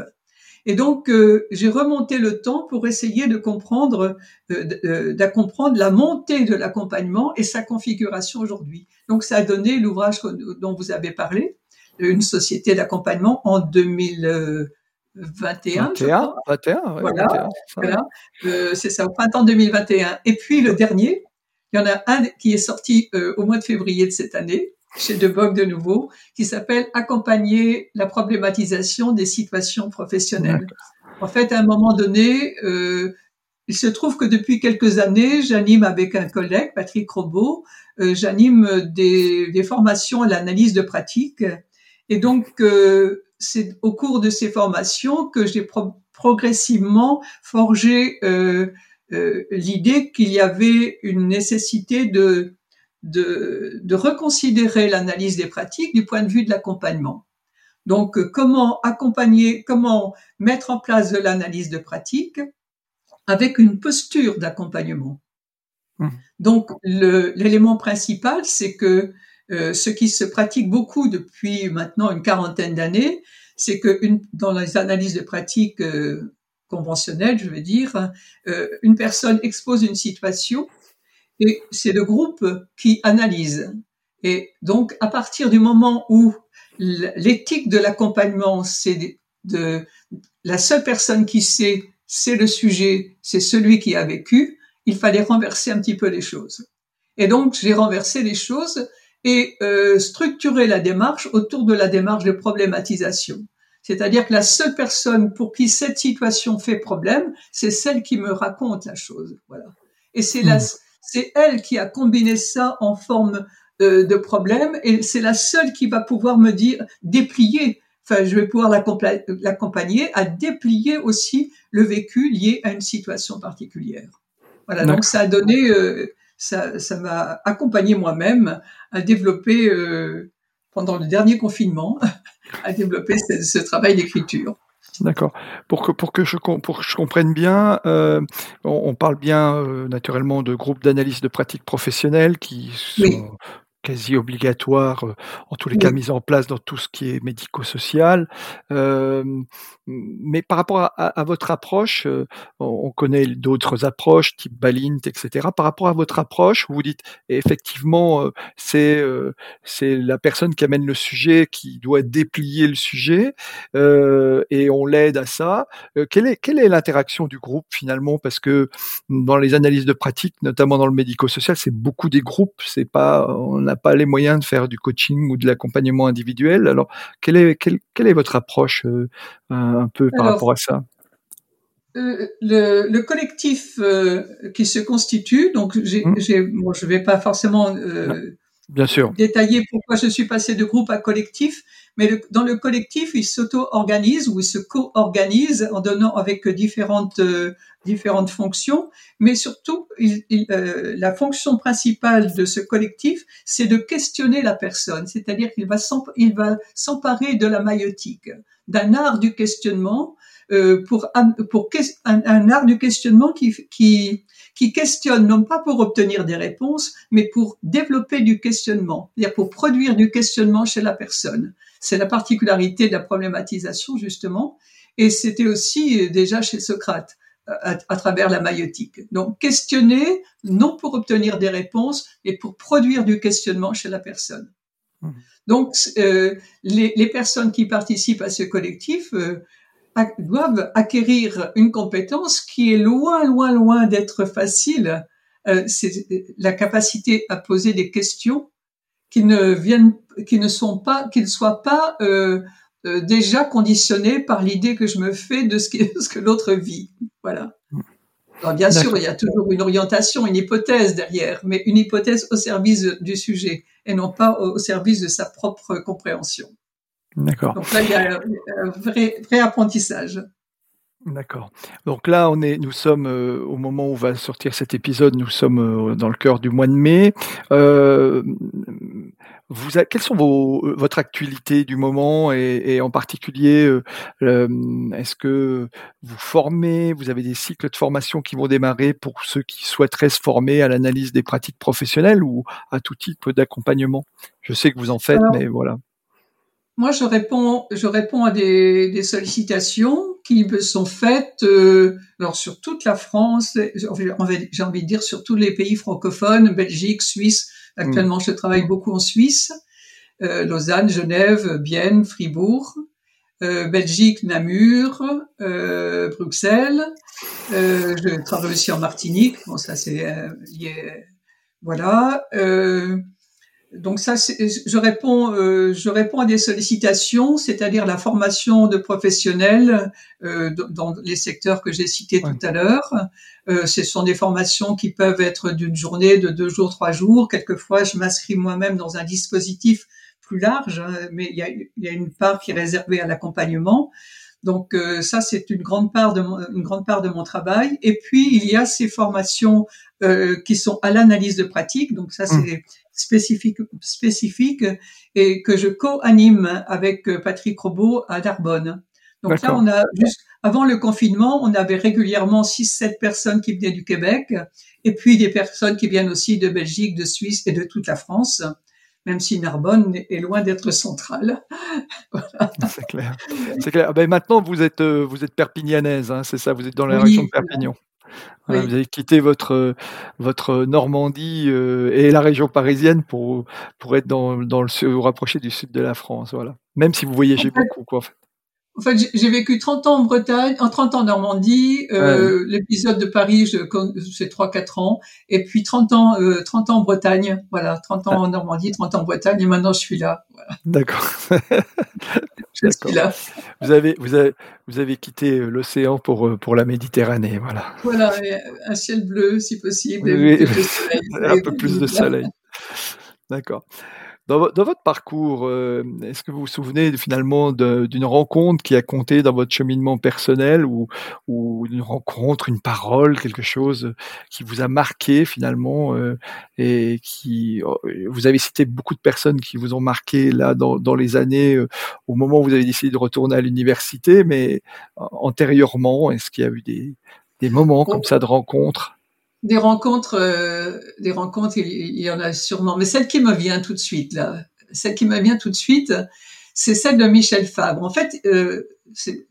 Et donc, euh, j'ai remonté le temps pour essayer de comprendre, euh, euh, de, comprendre la montée de l'accompagnement et sa configuration aujourd'hui. Donc, ça a donné l'ouvrage dont vous avez parlé, une société d'accompagnement en 2021. 21, 21, voilà, voilà. c'est ça, au printemps 2021. Et puis le dernier, il y en a un qui est sorti au mois de février de cette année, chez Debog de nouveau, qui s'appelle Accompagner la problématisation des situations professionnelles. En fait, à un moment donné, euh, il se trouve que depuis quelques années, j'anime avec un collègue, Patrick Robot, euh, j'anime des, des, formations à l'analyse de pratique. Et donc, euh, c'est au cours de ces formations que j'ai progressivement forgé euh, l'idée qu'il y avait une nécessité de, de, de reconsidérer l'analyse des pratiques du point de vue de l'accompagnement. Donc, comment accompagner, comment mettre en place de l'analyse de pratique avec une posture d'accompagnement. Mmh. Donc, l'élément principal, c'est que euh, ce qui se pratique beaucoup depuis maintenant une quarantaine d'années, c'est que une, dans les analyses de pratique euh, conventionnelles, je veux dire, euh, une personne expose une situation et c'est le groupe qui analyse. Et donc, à partir du moment où l'éthique de l'accompagnement, c'est de, la seule personne qui sait, c'est le sujet, c'est celui qui a vécu, il fallait renverser un petit peu les choses. Et donc, j'ai renversé les choses et euh, structurer la démarche autour de la démarche de problématisation. C'est-à-dire que la seule personne pour qui cette situation fait problème, c'est celle qui me raconte la chose. Voilà. Et c'est la, hmm. c'est elle qui a combiné ça en forme euh, de problème et c'est la seule qui va pouvoir me dire déplier. Enfin, je vais pouvoir l'accompagner à déplier aussi le vécu lié à une situation particulière. Voilà. Donc ça a donné, euh, ça, ça m'a accompagné moi-même à développer euh, pendant le dernier confinement, <laughs> à développer ce, travail d'écriture. D'accord. Pour que pour que je pour que je comprenne bien, euh, on, parle bien euh, naturellement de groupes d'analyse de pratiques professionnelles qui sont quasi obligatoire, euh, en tous les cas mise en place dans tout ce qui est médico-social. Euh, mais par rapport à, à, votre approche, euh, on connaît d'autres approches, type Balint, etc. Par rapport à votre approche, vous dites effectivement, c'est c'est la personne qui amène le sujet qui doit déplier le sujet et on l'aide à ça. quelle est quelle est l'interaction du groupe finalement? Parce que dans les analyses de pratique, notamment dans le médico-social, c'est beaucoup des groupes. C'est pas on a pas les moyens de faire du coaching ou de l'accompagnement individuel. Alors, quelle est, quelle, quelle est votre approche euh, un peu par rapport à ça? euh, le, le, collectif euh, qui se constitue, donc j'ai, mmh. j'ai, bon, je vais pas forcément Bien sûr. détailler pourquoi je suis passé de groupe à collectif, mais dans le collectif, il s'auto-organise ou il se co-organise en donnant avec différentes différentes fonctions, mais surtout, il, euh, la fonction principale de ce collectif, c'est de questionner la personne, c'est-à-dire qu'il va s'emparer de la maïotique, d'un art du questionnement, euh, pour, pour un, art du questionnement qui, qui, qui questionne non pas pour obtenir des réponses, mais pour développer du questionnement, c'est-à-dire pour produire du questionnement chez la personne. C'est la particularité de la problématisation, justement, et c'était aussi déjà chez Socrate à, travers la maïotique. Donc questionner, non pour obtenir des réponses, mais pour produire du questionnement chez la personne. Mmh. Donc euh, les, les, personnes qui participent à ce collectif euh, doivent acquérir une compétence qui est loin, loin, loin d'être facile. Euh, c'est la capacité à poser des questions qui ne viennent, qui ne sont pas, qui ne soient pas euh, déjà conditionné par l'idée que je me fais de ce, <laughs> ce que l'autre vit. Voilà. Alors bien sûr, il y a toujours une orientation, une hypothèse derrière, mais une hypothèse au service du sujet et non pas au, service de sa propre compréhension. D'accord. Donc là, il y a un vrai, vrai apprentissage. D'accord. Donc là, on est, nous sommes euh, au moment où va sortir cet épisode, nous sommes euh, dans le cœur du mois de mai. Euh, vous, quelles sont vos, euh, votre actualité du moment et, et en particulier, est-ce que vous formez, vous avez des cycles de formation qui vont démarrer pour ceux qui souhaiteraient se former à l'analyse des pratiques professionnelles ou à tout type d'accompagnement? Je sais que vous en faites, mais voilà. Moi, je réponds, je réponds à des, des sollicitations qui me sont faites euh, alors sur toute la France, j'ai envie de dire sur tous les pays francophones, Belgique, Suisse. Actuellement, je travaille beaucoup en Suisse, euh, Lausanne, Genève, Bienne, Fribourg, euh, Belgique, Namur, euh, Bruxelles. Euh, je travaille aussi en Martinique. Bon, ça c'est lié. Voilà. Donc ça, je réponds, euh, je réponds à des sollicitations, c'est-à-dire la formation de professionnels euh, dans les secteurs que j'ai cités tout à l'heure. Euh, ce sont des formations qui peuvent être d'une journée, de deux jours, trois jours. Quelquefois, je m'inscris moi-même dans un dispositif plus large, hein, mais il y a, y a une part qui est réservée à l'accompagnement. Donc euh, ça, c'est une grande part de mon, une grande part de mon travail. Et puis il y a ces formations euh, qui sont à l'analyse de pratique. Donc ça, c'est mmh. Spécifique, spécifique et que je co-anime avec euh, Patrick Robot à Narbonne. Donc là, on a juste avant le confinement, on avait régulièrement 6-7 personnes qui venaient du Québec et puis des personnes qui viennent aussi de Belgique, de Suisse et de toute la France même si Narbonne est loin d'être centrale. <laughs> C'est clair. C'est clair. Ben maintenant, vous êtes, euh, vous êtes perpignanaise, hein, c'est ça, vous êtes dans la région de Perpignan. Vous avez quitté votre, votre Normandie euh, et la région parisienne pour, pour être dans, dans le, vous rapprocher du sud de la France. Voilà. Même si vous voyagez beaucoup. Quoi. En fait, j'ai vécu 30 ans en Bretagne, en 30 ans en Normandie. Euh, L'épisode de Paris, c'est 3-4 ans. Et puis 30 ans, euh, 30 ans en Bretagne. Voilà, 30 ans ah. en Normandie, 30 ans en Bretagne. Et maintenant, je suis là. Voilà. D'accord. <laughs> je suis là. Vous avez, vous avez, vous avez quitté euh, l'océan pour, euh, pour la Méditerranée. Voilà. Voilà, un ciel bleu, si possible. Et un peu plus de soleil. <laughs> D'accord. Dans, votre parcours, euh, est-ce que vous vous souvenez finalement d'une rencontre qui a compté dans votre cheminement personnel ou, ou une rencontre, une parole, quelque chose qui vous a marqué finalement euh, et qui vous avez cité beaucoup de personnes qui vous ont marqué là dans, dans les années euh, au moment où vous avez décidé de retourner à l'université, mais antérieurement, est-ce qu'il y a eu des, des moments comme ça de rencontres des rencontres, euh, des rencontres, il, y en a sûrement. Mais celle qui me vient tout de suite là, celle qui me vient tout de suite, c'est celle de Michel Fabre. En fait, euh, c'est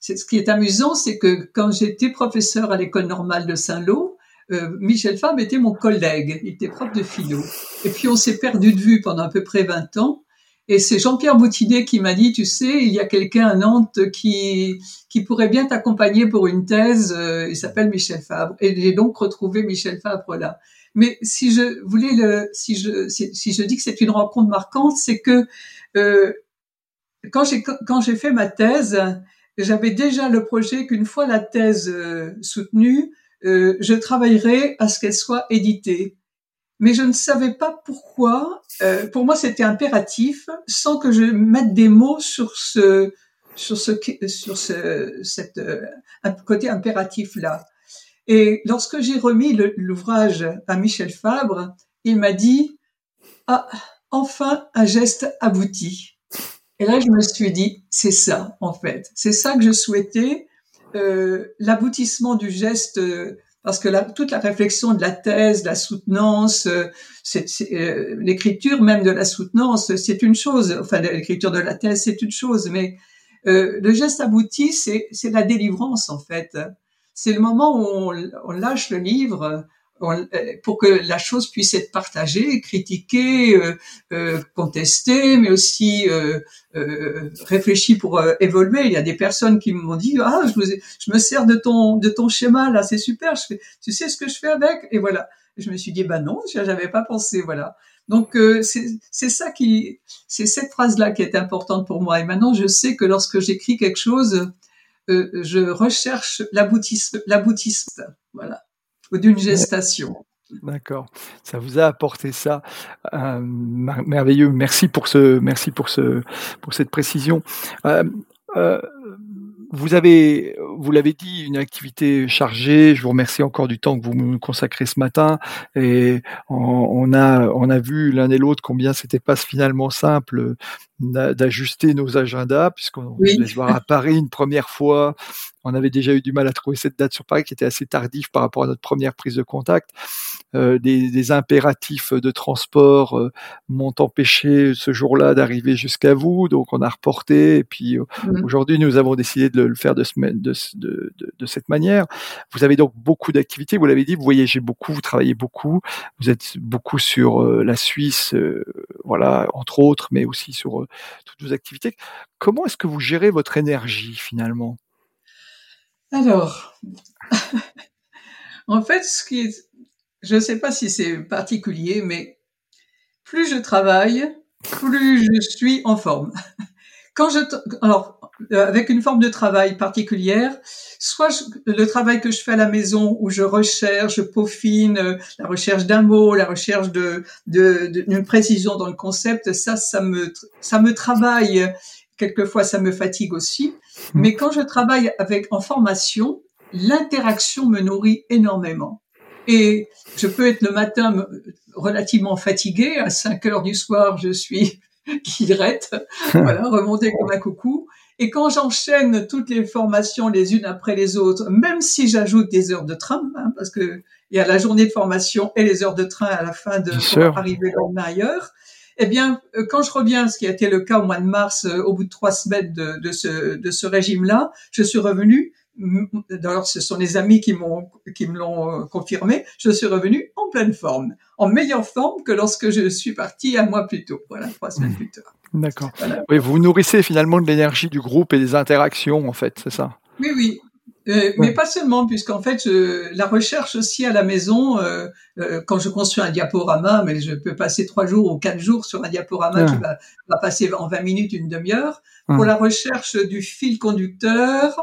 ce qui est amusant, c'est que quand j'étais professeur à l'école normale de Saint-Lô, euh, Michel Fabre était mon collègue, il était prof de philo. Et puis on s'est perdu de vue pendant à peu près 20 ans. Et c'est Jean-Pierre Boutinet qui m'a dit, tu sais, il y a quelqu'un à Nantes qui, qui pourrait bien t'accompagner pour une thèse. Euh, il s'appelle Michel Fabre. Et j'ai donc retrouvé Michel Fabre là. Mais si je voulais le, si je, si, je dis que c'est une rencontre marquante, c'est que euh, quand j'ai quand j'ai fait ma thèse, j'avais déjà le projet qu'une fois la thèse euh, soutenue, euh, je travaillerai à ce qu'elle soit éditée mais je ne savais pas pourquoi. Euh, pour moi, c'était impératif, sans que je mette des mots sur ce sur ce sur ce cette euh, côté impératif là. Et lorsque j'ai remis l'ouvrage à Michel Fabre, il m'a dit ah enfin un geste abouti. Et là, je me suis dit c'est ça en fait, c'est ça que je souhaitais, euh, l'aboutissement du geste parce que toute la réflexion de la thèse, de la soutenance, euh, euh, l'écriture même de la soutenance, c'est une chose. Enfin, l'écriture de la thèse, c'est une chose, mais euh, le geste abouti, c'est la délivrance en fait. C'est le moment où on, lâche le livre, pour que la chose puisse être partagée, critiquée, euh, euh contestée, mais aussi euh, euh, réfléchie pour évoluer. Il y a des personnes qui m'ont dit ah je, je, me sers de ton de ton schéma là, c'est super. Je fais, tu sais ce que je fais avec? Et voilà. je me suis dit bah non, j'avais pas pensé. Voilà. Donc c'est ça qui c'est cette phrase là qui est importante pour moi. Et maintenant je sais que lorsque j'écris quelque chose, je recherche l'aboutissement. Voilà ou d'une gestation. D'accord. Ça vous a apporté ça. Euh, merveilleux. Merci pour ce, merci pour ce, pour cette précision. Euh, euh, vous avez, vous l'avez dit, une activité chargée. Je vous remercie encore du temps que vous me consacrez ce matin. Et on, a, on a vu l'un et l'autre combien c'était pas finalement simple d'ajuster nos agendas, puisqu'on oui. se voir à Paris une première fois. On avait déjà eu du mal à trouver cette date sur Paris, qui était assez tardive par rapport à notre première prise de contact. Euh, des, des, impératifs de transport euh, m'ont empêché ce jour-là d'arriver jusqu'à vous, donc on a reporté. Et puis euh, mmh. aujourd'hui, nous avons décidé de le faire de, de, de, de cette manière. Vous avez donc beaucoup d'activités. Vous l'avez dit, vous voyagez beaucoup, vous travaillez beaucoup. Vous êtes beaucoup sur la Suisse, voilà, entre autres, mais aussi sur toutes vos activités. Comment est-ce que vous gérez votre énergie finalement? Alors, <laughs> en fait, ce qui est, je ne sais pas si c'est particulier, mais plus je travaille, plus je suis en forme. <laughs> Quand je, alors, euh, avec une forme de travail particulière, soit le travail que je fais à la maison où je recherche, je peaufine euh, la recherche d'un mot, la recherche de d'une précision dans le concept, ça, ça me ça me travaille. Quelquefois, ça me fatigue aussi. Hmm. Mais quand je travaille avec en formation, l'interaction me nourrit énormément. Et je peux être le matin relativement fatigué. À 5 heures du soir, je suis <laughs> guillerette, <laughs> voilà, remonter comme un coucou. Et quand j'enchaîne toutes les formations les unes après les autres, même si j'ajoute des heures de train, hein, parce que il y a la journée de formation et les heures de train à la fin de pour arriver le ailleurs, eh bien, euh, quand je reviens, ce qui a été le cas au mois de mars, euh, au bout de trois semaines de, de ce, de ce régime-là, je suis revenu d'ailleurs ce sont les amis qui m'ont qui me l'ont euh, confirmé, je suis revenu en pleine forme, en meilleure forme que lorsque je suis parti un mois plus tôt, voilà trois semaines mmh. plus tard. D'accord. Oui, vous nourrissez finalement de l'énergie du groupe et des interactions en fait, c'est ça? Oui, oui. Euh, mais pas seulement, puisqu'en fait, la recherche aussi à la maison, euh, quand je construis un diaporama, mais je peux passer trois jours ou quatre jours sur un diaporama qui va, va, passer en 20 minutes, une demi-heure, pour la recherche du fil conducteur,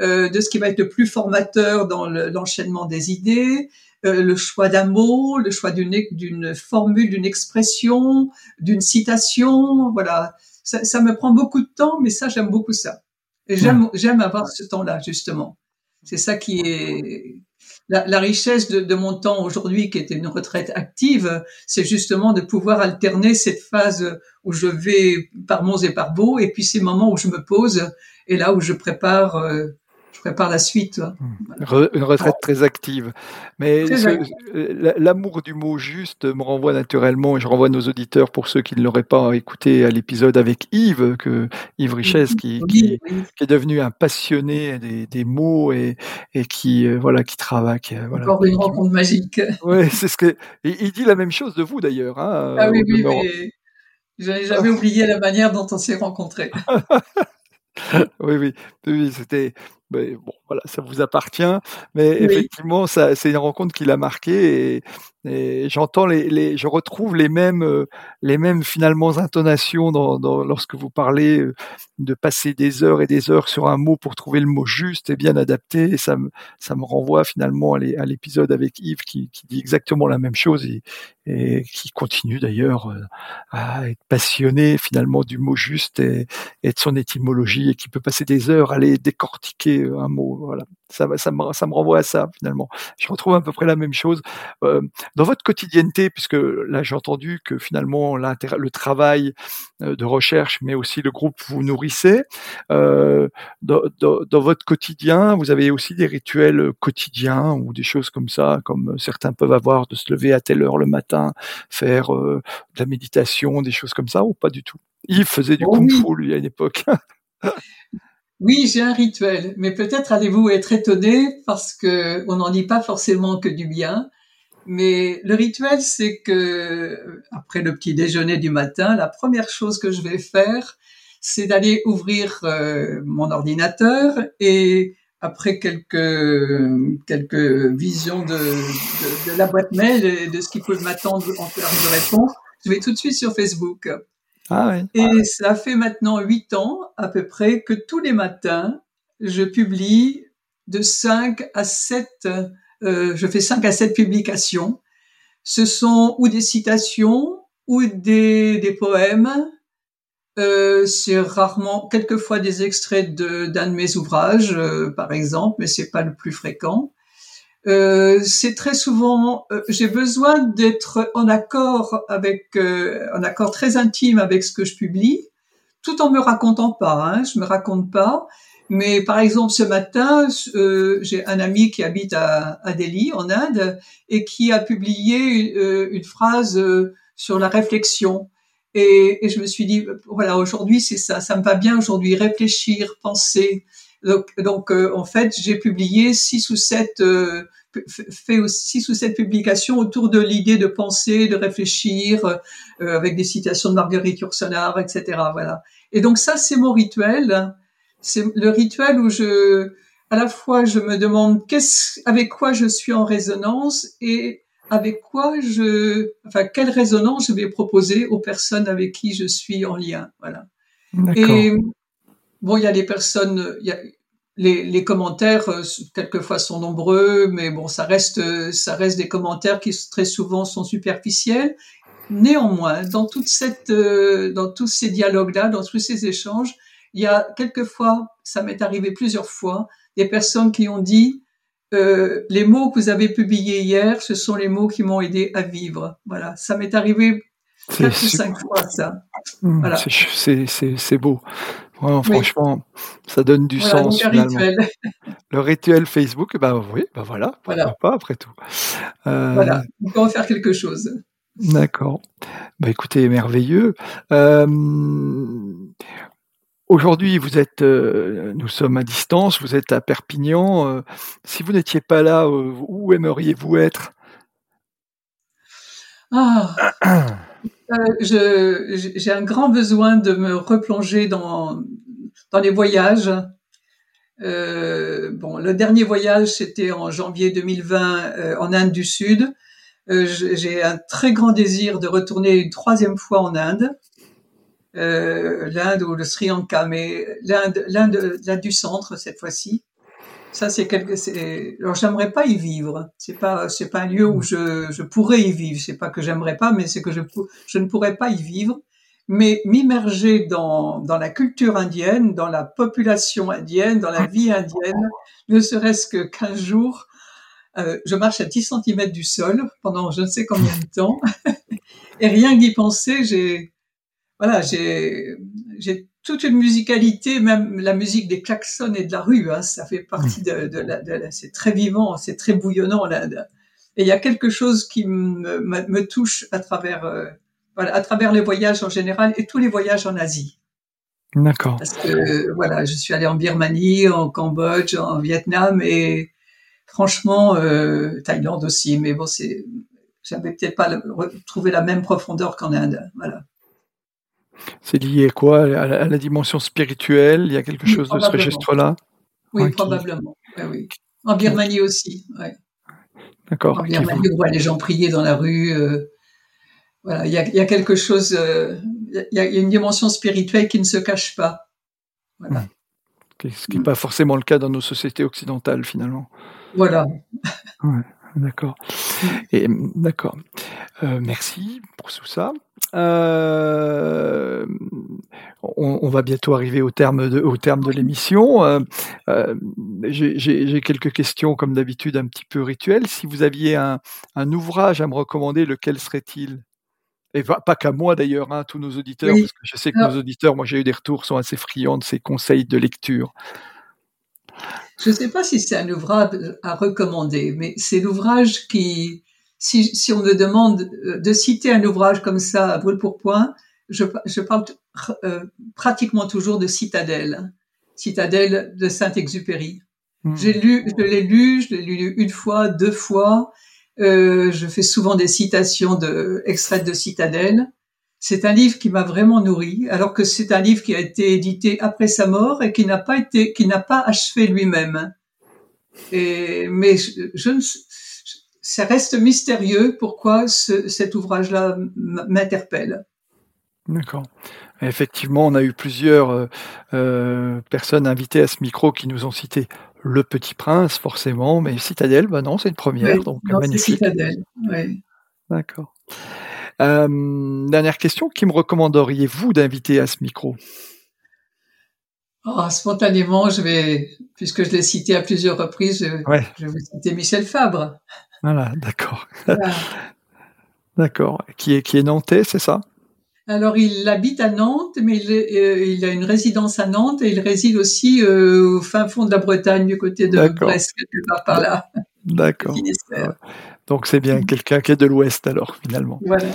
euh, de ce qui va être le plus formateur dans l'enchaînement des idées, euh, le choix d'un mot, le choix d'une formule, d'une expression, d'une citation. Voilà, ça, ça, me prend beaucoup de temps, mais ça j'aime beaucoup ça. Et j'aime j'aime avoir ce temps-là justement. C'est ça qui est la, richesse de, de, mon temps aujourd'hui, qui était une retraite active, c'est justement de pouvoir alterner cette phase où je vais par monts et par beaux, et puis ces moments où je me pose et là où je prépare euh, prépare la suite. Hmm. Une retraite très active. Mais l'amour du mot juste me renvoie naturellement, et je renvoie nos auditeurs pour ceux qui ne l'auraient pas écouté à l'épisode avec Yves, que Yves Richesse, qui, qui, est devenu un passionné des, des mots et, et qui euh, voilà qui travaille. Qui, euh, voilà, Encore une rencontre magique. Oui, c'est ce que. il dit la même chose de vous d'ailleurs. Hein, ah oui, oui, mais j'avais jamais oublié la manière dont on s'est rencontrés. <laughs> oui, oui, oui, c'était mais bon, voilà, ça vous appartient. Mais effectivement, ça, c'est une rencontre qui l'a marqué et, et j'entends les, les, je retrouve les mêmes, euh, les mêmes finalement intonations dans, dans, lorsque vous parlez euh, de passer des heures et des heures sur un mot pour trouver le mot juste et bien adapté. Et ça me, ça me renvoie finalement à l'épisode avec Yves qui, qui, dit exactement la même chose et, et qui continue d'ailleurs euh, à être passionné finalement du mot juste et, et, de son étymologie et qui peut passer des heures à aller décortiquer un mot. Voilà, ça, ça, me, ça me renvoie à ça finalement. Je retrouve à peu près la même chose. Euh, dans votre quotidienneté, puisque là j'ai entendu que finalement le travail euh, de recherche, mais aussi le groupe vous nourrissez, euh, dans, votre quotidien, vous avez aussi des rituels quotidiens ou des choses comme ça, comme certains peuvent avoir de se lever à telle heure le matin, faire euh, de la méditation, des choses comme ça, ou pas du tout? Yves faisait du oh kung-fu lui à une époque. <laughs> Oui, j'ai un rituel, mais peut-être allez-vous être étonné parce que on n'en dit pas forcément que du bien. Mais le rituel, c'est que après le petit déjeuner du matin, la première chose que je vais faire, c'est d'aller ouvrir euh, mon ordinateur et après quelques quelques visions de, de, de, la boîte mail et de ce qui peut m'attendre en termes de réponse, je vais tout de suite sur Facebook. Ah. Et ça fait maintenant huit ans à peu près que tous les matins, je publie de 5 à 7 euh, je fais cinq à sept publications. Ce sont ou des citations ou des, des poèmes. Euh, c'est rarement, quelquefois des extraits d'un de, mes ouvrages, euh, par exemple, mais c'est pas le plus fréquent. Euh, c'est très souvent, euh, j'ai besoin d'être en accord avec, en accord très intime avec ce que je publie, tout en me racontant pas. Hein, je me raconte pas, mais par exemple, ce matin, euh, j'ai un ami qui habite à, à, Delhi, en Inde, et qui a publié euh, une, phrase euh, sur la réflexion. Et, et, je me suis dit, voilà, aujourd'hui, c'est ça, ça me va bien aujourd'hui, réfléchir, penser. Donc, donc en fait, j'ai publié six ou sept, fait six ou sept publications autour de l'idée de penser, de réfléchir, avec des citations de Marguerite Yourcenar, etc. Voilà. Et donc ça, c'est mon rituel c'est le rituel où je, à la fois, je me demande qu'est-ce, avec quoi je suis en résonance et avec quoi je, enfin, quelle résonance je vais proposer aux personnes avec qui je suis en lien. Voilà. Et bon, il y a des personnes, il y a, les, les, commentaires euh, quelquefois sont nombreux, mais bon, ça reste, ça reste des commentaires qui très souvent sont superficiels. Néanmoins, dans toute cette, euh, dans tous ces dialogues-là, dans tous ces échanges, il y a quelquefois, ça m'est arrivé plusieurs fois, des personnes qui ont dit euh, les mots que vous avez publiés hier, ce sont les mots qui m'ont aidé à vivre. Voilà, ça m'est arrivé quatre ou cinq fois ça. Mmh, voilà. C'est beau. Franchement, ça donne du sens finalement. Rituel. Le rituel Facebook, ben oui, ben voilà, voilà. pas après tout. Euh... Voilà, on peut en faire quelque chose. D'accord. Bah écoutez, merveilleux. Euh, Aujourd'hui, vous êtes, euh, nous sommes à distance, vous êtes à Perpignan. Euh, si vous n'étiez pas là, euh, où aimeriez-vous être? Ah, <clears throat> J'ai un grand besoin de me replonger dans, dans les voyages. bon, le dernier voyage, c'était en janvier 2020 en Inde du Sud. J'ai un très grand désir de retourner une troisième fois en Inde. Euh, l'Inde ou le Sri Lanka, mais l'Inde du centre cette fois-ci. Ça, c'est quelque. C'est, alors, j'aimerais pas y vivre. C'est pas, c'est pas un lieu où je, je pourrais y vivre. C'est pas que j'aimerais pas, mais c'est que je, je ne pourrais pas y vivre. Mais m'immerger dans, dans la culture indienne, dans la population indienne, dans la vie indienne, ne serait-ce que 15 jours, euh, je marche à 10 cm du sol pendant je ne sais combien de temps. <laughs> et rien d'y penser, j'ai, voilà, j'ai j'ai toute une musicalité, même la musique des klaxons et de la rue, hein, ça fait partie de, de, la, c'est très vivant, c'est très bouillonnant là. Et il y a quelque chose qui me, me, touche à travers, euh, voilà, à travers les voyages en général et tous les voyages en Asie. D'accord. Parce que voilà, je suis allée en Birmanie, en Cambodge, en Vietnam et franchement, euh, Thaïlande aussi. Mais bon, c'est, j'avais peut-être pas trouvé la même profondeur qu'en Inde. Voilà. C'est lié à quoi? À la, dimension spirituelle? Il y a quelque chose de ce registre-là? Oui, probablement. oui. En Birmanie aussi. Ouais. D'accord. En Birmanie, on voit les gens prier dans la rue. Euh, voilà, il y a, quelque chose. Euh, il y, a une dimension spirituelle qui ne se cache pas. Voilà. Hmm. Ce qui n'est pas forcément le cas dans nos sociétés occidentales, finalement. Voilà. D'accord. Et d'accord. Euh, merci pour tout ça. Euh, on, va bientôt arriver au terme de, au terme de l'émission. Euh, J'ai quelques questions, comme d'habitude, un petit peu rituelles. Si vous aviez un, un ouvrage à me recommander, lequel serait-il? Et pas qu'à moi d'ailleurs, hein, tous nos auditeurs, parce que je sais que nos auditeurs, moi j'ai eu des retours, sont assez friands de ces conseils de lecture. Je ne sais pas si c'est un ouvrage à recommander, mais c'est l'ouvrage qui, si, si, on me demande euh, de citer un ouvrage comme ça à brûle pour point, je, je parle euh, pratiquement toujours de Citadelle, Citadelle de Saint-Exupéry. Hmm. J'ai lu, je l'ai lu, je l'ai lu une fois, deux fois. Euh, je fais souvent des citations de extraits de Citadelle. C'est un livre qui m'a vraiment nourri, alors que c'est un livre qui a été édité après sa mort et qui n'a pas été, qui n'a pas achevé lui-même. Et mais je, ne, ça reste mystérieux pourquoi ce, cet ouvrage-là m'interpelle. D'accord. Effectivement, on a eu plusieurs euh, euh, personnes invitées à ce micro qui nous ont cité Le Petit Prince, forcément, mais Citadelle, bah non, c'est une première, donc magnifique. Citadelle, oui. D'accord. Euh, dernière question, qui me recommanderiez-vous d'inviter à ce micro? Oh, Spontanément, je vais, puisque je l'ai cité à plusieurs reprises, je, vais citer Michel Fabre. Voilà, d'accord. <laughs> d'accord. Qui est, qui est nantais, c'est ça? Alors, il habite à Nantes, mais il, euh, il, a une résidence à Nantes et il réside aussi euh, au fin fond de la Bretagne, du côté de Brest, quelque part par là. D'accord. Donc c'est bien quelqu'un qui est de l'Ouest alors finalement. Voilà.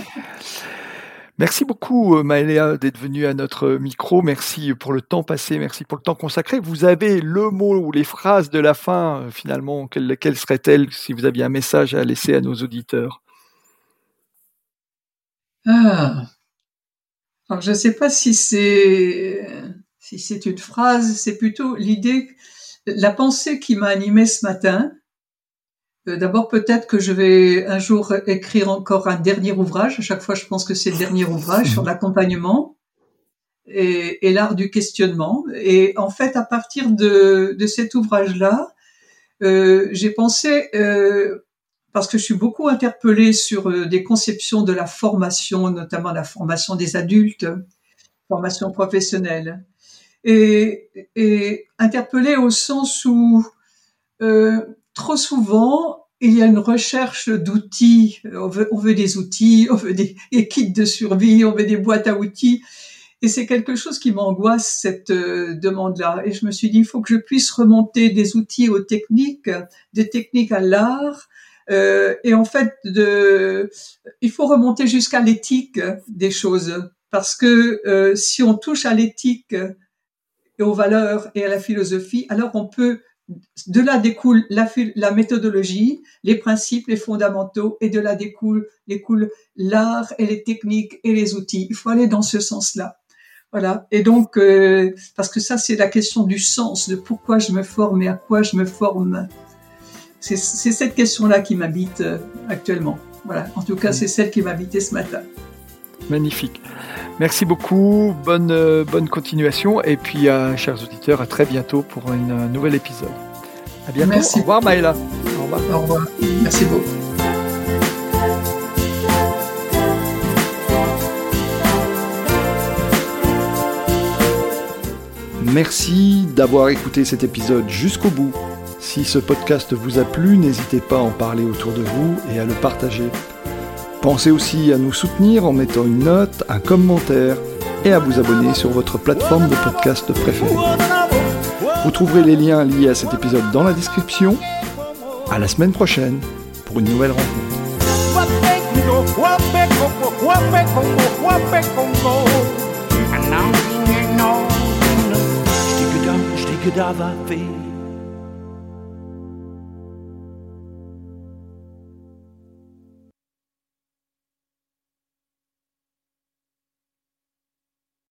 Merci beaucoup euh, Maëléa d'être venue à notre micro. Merci pour le temps passé, merci pour le temps consacré. Vous avez le mot ou les phrases de la fin euh, finalement. Quelles, seraient-elles si vous aviez un message à laisser à nos auditeurs? Ah. Alors, je ne sais pas si c'est si c'est une phrase, c'est plutôt l'idée, la pensée qui m'a animée ce matin D'abord, peut-être que je vais un jour écrire encore un dernier ouvrage. À chaque fois, je pense que c'est le dernier ouvrage sur <laughs> l'accompagnement et, et l'art du questionnement. Et en fait, à partir de, de cet ouvrage-là, euh, j'ai pensé, euh, parce que je suis beaucoup interpellée sur euh, des conceptions de la formation, notamment la formation des adultes, formation professionnelle, et, et interpellée au sens où euh, trop souvent, il y a une recherche d'outils. On veut, on veut, des outils, on veut des, des kits de survie, on veut des boîtes à outils. Et c'est quelque chose qui m'angoisse, cette euh, demande-là. Et je me suis dit, il faut que je puisse remonter des outils aux techniques, des techniques à l'art. Euh, et en fait, de, il faut remonter jusqu'à l'éthique des choses. Parce que euh, si on touche à l'éthique et aux valeurs et à la philosophie, alors on peut de là découle la, la, méthodologie, les principes, les fondamentaux, et de là découle, découle l'art et les techniques et les outils. Il faut aller dans ce sens-là. Voilà. Et donc, euh, parce que ça, c'est la question du sens, de pourquoi je me forme et à quoi je me forme. C'est cette question-là qui m'habite euh, actuellement. Voilà. En tout cas, c'est celle qui m'a habité ce matin. Magnifique. Merci beaucoup. Bonne, euh, bonne continuation. Et puis, chers auditeurs, à très bientôt pour un nouvel épisode. À bientôt. Merci. Au revoir, Maëla. Au revoir. Au revoir. Merci beaucoup. Merci d'avoir écouté cet épisode jusqu'au bout. Si ce podcast vous a plu, n'hésitez pas à en parler autour de vous et à le partager. Pensez aussi à nous soutenir en mettant une note, un commentaire et à vous abonner sur votre plateforme de podcast préférée. Vous trouverez les liens liés à cet épisode dans la description. À la semaine prochaine pour une nouvelle rencontre.